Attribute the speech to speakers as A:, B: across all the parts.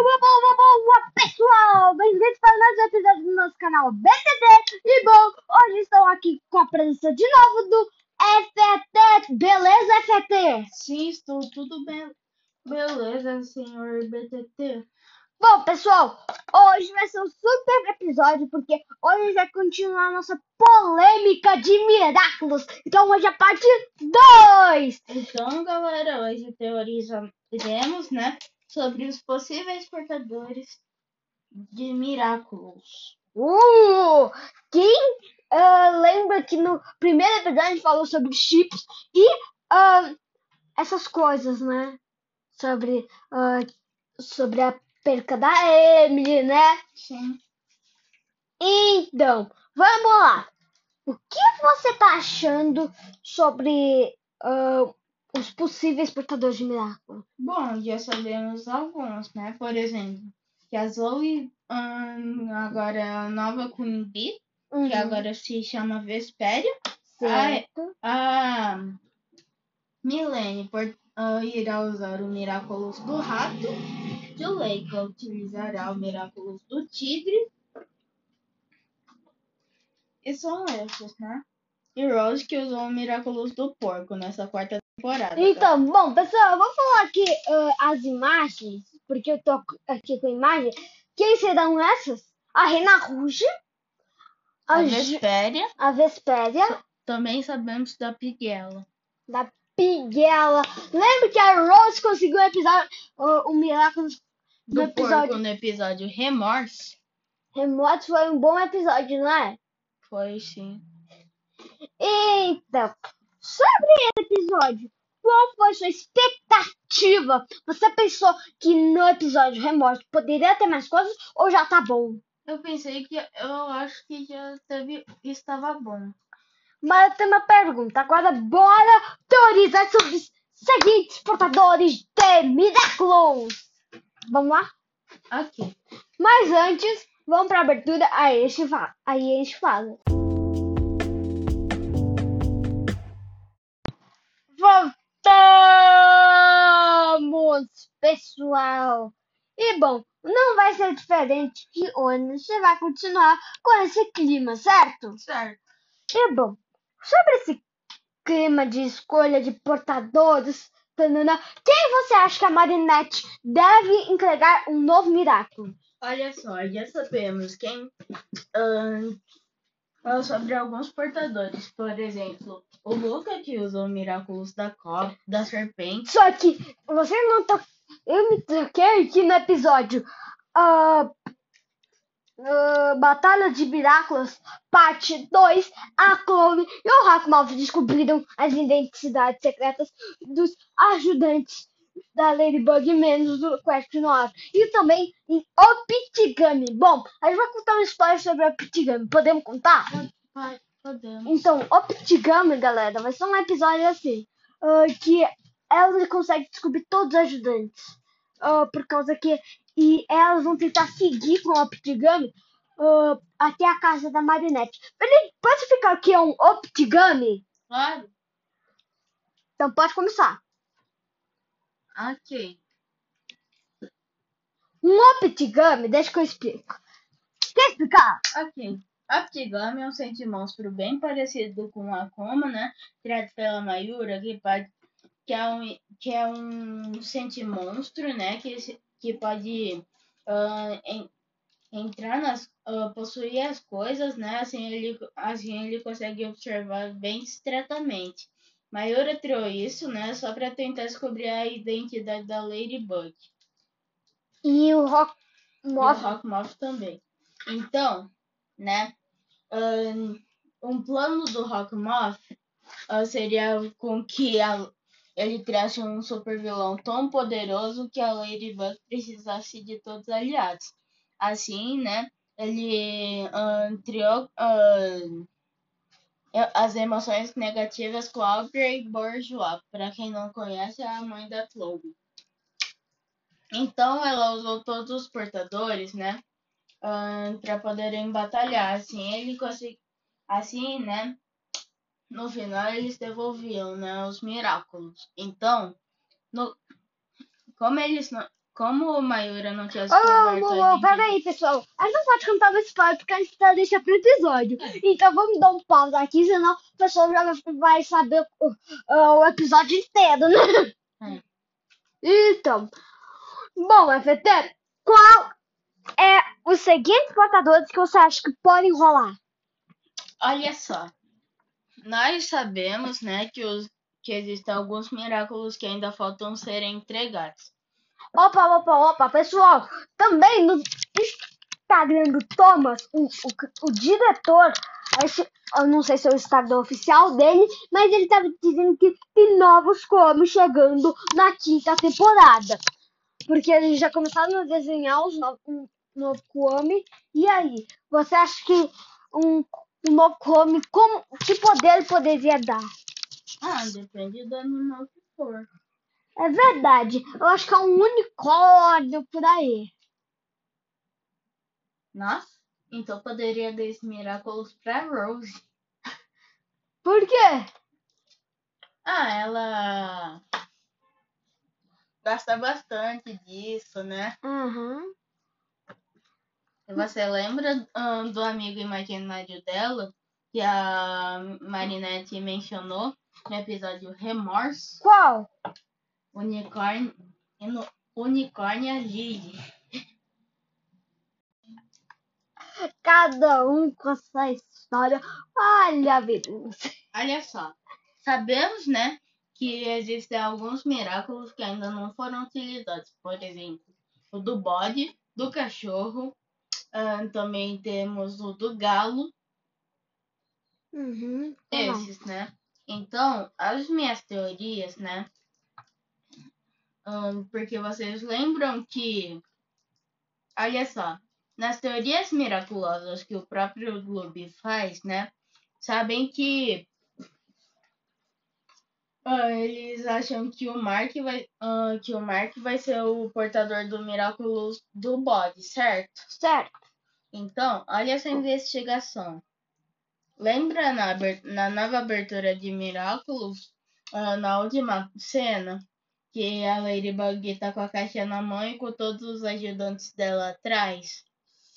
A: Boa, boa, boa, boa, pessoal! Bem-vindos para mais um episódio do nosso canal BTT. E bom, hoje estou aqui com a presença de novo do FT. Beleza, FT?
B: Sim, estou tudo bem. Beleza, senhor BTT.
A: Bom, pessoal, hoje vai ser um super episódio porque hoje vai continuar a nossa polêmica de Miraculous. Então hoje é a parte 2.
B: Então, galera, hoje teorizaremos, né, sobre os possíveis portadores de Miraculous.
A: Uh! Quem uh, lembra que no primeiro episódio a gente falou sobre chips e uh, essas coisas, né? Sobre, uh, sobre a perca da Emily, né?
B: Sim.
A: Então, vamos lá. O que você tá achando sobre uh, os possíveis portadores de milagre?
B: Bom, já sabemos alguns, né? Por exemplo, que a Zoe hum, agora é a nova Bee,
A: Uhum.
B: que agora se chama Vespéria.
A: Certo.
B: A Milene por, ah, irá usar o Miraculous do Rato. Juleika utilizará o Miraculous do Tigre. E são esses, né? E Rose que usou o Miraculous do Porco nessa quarta temporada. tá?
A: Então, bom, pessoal, eu vou falar aqui uh, as imagens, porque eu tô aqui com a imagem. Quem serão essas? A Rena Rouge, a,
B: A
A: Ju-
B: Vespéria.
A: a Vespéria,
B: Também sabemos da Piguela.
A: da Piguela. Lembra que a Rose conseguiu um episódio, uh, um milagre
B: Do
A: do episódio
B: Porco no episódio Remorse.
A: remoto. Foi um bom episódio, não é?
B: Foi sim.
A: Então, sobre esse episódio, qual foi sua expectativa? Você pensou que no episódio Remorso poderia ter mais coisas ou já tá bom?
B: Eu pensei que eu acho que já teve, estava bom.
A: Mas eu tenho uma pergunta. Agora, bora teorizar sobre os seguintes portadores de Miraculous. Vamos lá?
B: Aqui.
A: Mas antes, vamos pra abertura. Aí a gente fala. Aí a gente fala. Pessoal. E bom, não vai ser diferente que hoje você vai continuar com esse clima, certo?
B: Certo.
A: E bom, sobre esse clima de escolha de portadores, tanana, quem você acha que a Marinette deve entregar um novo Miraculous?
B: Olha só, já sabemos quem. ahn, fala sobre alguns portadores. Por exemplo, o Luca que usou Miraculous da cobra, da serpente.
A: Só que você não tá. Eu me troquei aqui no episódio. ah, ah, Batalha de Miraculous, parte 2. A Chloe e o Hackmouth descobriram as identidades secretas dos ajudantes da Ladybug menos do Quest 9. E também em Optigami. Bom, a gente vai contar uma história sobre Optigami. Podemos contar?
B: Podemos.
A: Então, Optigami, galera, vai ser um episódio assim, ah, que ela consegue descobrir todos os ajudantes. ah, por causa que. E elas vão tentar seguir com o Optigami ah, até a casa da Marinette. Peraí, pode explicar o que é um Optigami?
B: Claro.
A: Então pode começar.
B: Ok.
A: Um Optigami, deixa que eu explico. Quer explicar?
B: Ok. Optigami é um sentimonstro bem parecido com a Akuma, né? Criado pela Mayura, que, pode, que, é um, que é um sentimonstro, né? Que, que pode en- entrar nas. ah, possuir as coisas, né? Assim ele, assim ele consegue observar bem discretamente. Mayura criou isso, né? Só para tentar descobrir a identidade da Ladybug.
A: E o Rock
B: E o
A: Moth.
B: Rockmouth também. Então, né? Um plano do Rockmouth ah, seria com que a- ele criasse um super vilão tão poderoso que a Ladybug precisasse de todos os aliados. Assim, né? Ele ahn, criou as emoções negativas com Aubrey Bourgeois. Para quem não conhece, é a mãe da Chloe. Então ela usou todos os portadores, né? para poderem batalhar. Assim, ele consegui... assim, né? No final eles devolviam, né, os Miraculous. Então, no... como eles não... como o Mayura não tinha descoberto
A: ô, ô,
B: ainda-
A: pera aí, pessoal. A gente não pode contar o spoiler porque a gente tá deixando pro episódio. Então vamos dar um pausa aqui, senão o pessoal já vai saber o, o episódio inteiro, né?
B: É.
A: Então, bom, FT, qual é os seguintes portadores que você acha que podem rolar?
B: Olha só, nós sabemos, né, que, os, que existem alguns miraculos que ainda faltam serem entregados.
A: Opa, opa, opa, pessoal, também no Instagram do Thomas, o, o, o diretor, esse, eu não sei se é o Instagram oficial dele, mas ele estava dizendo que tem novos comes chegando na quinta temporada. Porque eles já começaram a desenhar os novos, um novo come. E aí, você acha que um, um novo come, como, que poder ele poderia dar?
B: Ah, depende do animal que for.
A: É verdade, eu acho que é um unicórnio por aí.
B: Nossa, então poderia dar esses miraculos pra Rose.
A: Por quê?
B: Ah, ela gosta bastante disso, né?
A: Uhum.
B: Você lembra ah, do amigo imaginário dela que a Marinette mencionou no episódio Remorso?
A: Qual?
B: Unicórnio, unicórnia Lily.
A: Cada um com sua história. Olha, Venus.
B: Olha só, sabemos, né, que existem alguns miraculos que ainda não foram utilizados. Por exemplo, o do bode, do cachorro, ah, também temos o do galo,
A: Uhum.
B: esses, né? Então, as minhas teorias, né? Porque vocês lembram que, olha só, nas teorias miraculosas que o próprio Gloob faz, né? Sabem que ah, eles acham que o Mark vai, ah, que o Mark vai ser o portador do miraculo do bode, certo?
A: Certo.
B: Então, olha essa investigação. Lembra na, na nova abertura de Miraculous, ah, na última cena, que a Ladybug tá com a caixa na mão e com todos os ajudantes dela atrás?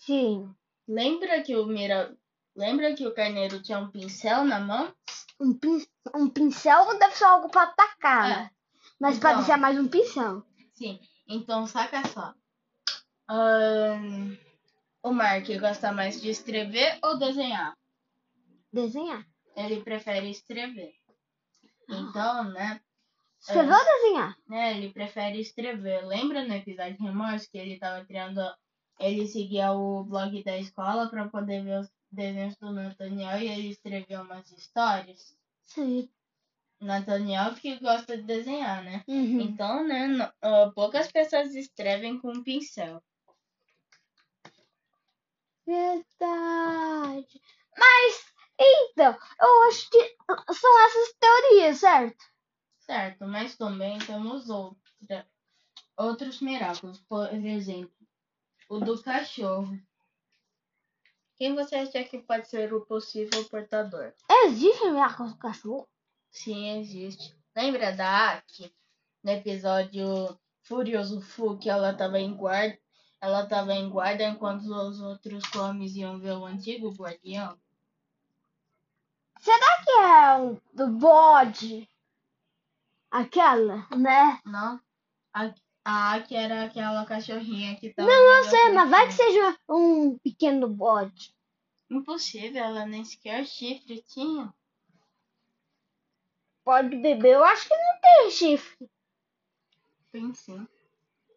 A: Sim.
B: Lembra que o Mira... Lembra que o carneiro tinha um pincel na mão?
A: Um, pin- um pincel deve ser algo pra atacar, né? Mas
B: Então.
A: pode ser mais um pincel.
B: Sim. Então, saca só. Ahn, o Mark gosta mais de escrever ou desenhar?
A: Desenhar.
B: Ele prefere escrever. Então, né?
A: Escrever ou desenhar?
B: né, ele prefere escrever. Lembra no episódio de Remorso que ele tava criando, ele seguia o blog da escola para poder ver os desenhos do Nathaniel e ele escreveu umas histórias.
A: Sim.
B: Nathaniel que gosta de desenhar, né?
A: Uhum.
B: Então, né, no- poucas pessoas escrevem com um pincel.
A: Verdade. Mas, então, eu acho que são essas teorias, certo?
B: Certo, mas também temos outra, outros miraculos. Por exemplo, o do cachorro. Quem você acha que pode ser o possível portador?
A: Existe miraculos do cachorro?
B: Sim, existe. Lembra da Aki? No episódio Furioso Fu, que ela tava em guarda. Ela tava em guarda enquanto os outros comes iam ver o antigo guardião.
A: Será que é um do bode? Aquela, né?
B: Não? A, a Aki era aquela cachorrinha que tava.
A: Não, eu
B: vendo
A: sei, mas vai que
B: fofoca.
A: seja um pequeno bode.
B: Impossível, ela nem sequer chifre tinha.
A: Pode beber, eu acho que não tem chifre.
B: Tem sim.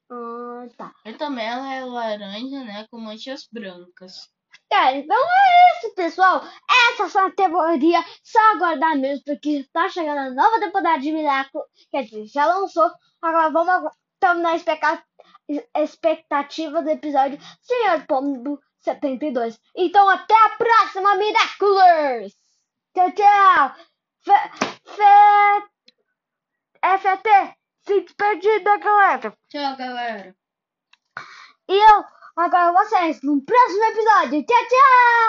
A: Ah, tá.
B: E também ela é laranja, né? Com manchas brancas.
A: É, então é isso, pessoal. Essa foi a teoria. Só aguardar mesmo, porque tá chegando a nova temporada de Miracle. Quer dizer, já lançou. Agora vamos terminar a expecta- expectativa do episódio Senhor Pombo 72. Então até a próxima, Miraculous! Tchau, tchau! FT, se despedir da galera.
B: Tchau, galera.
A: E eu agora vocês no próximo episódio. Tchau, tchau!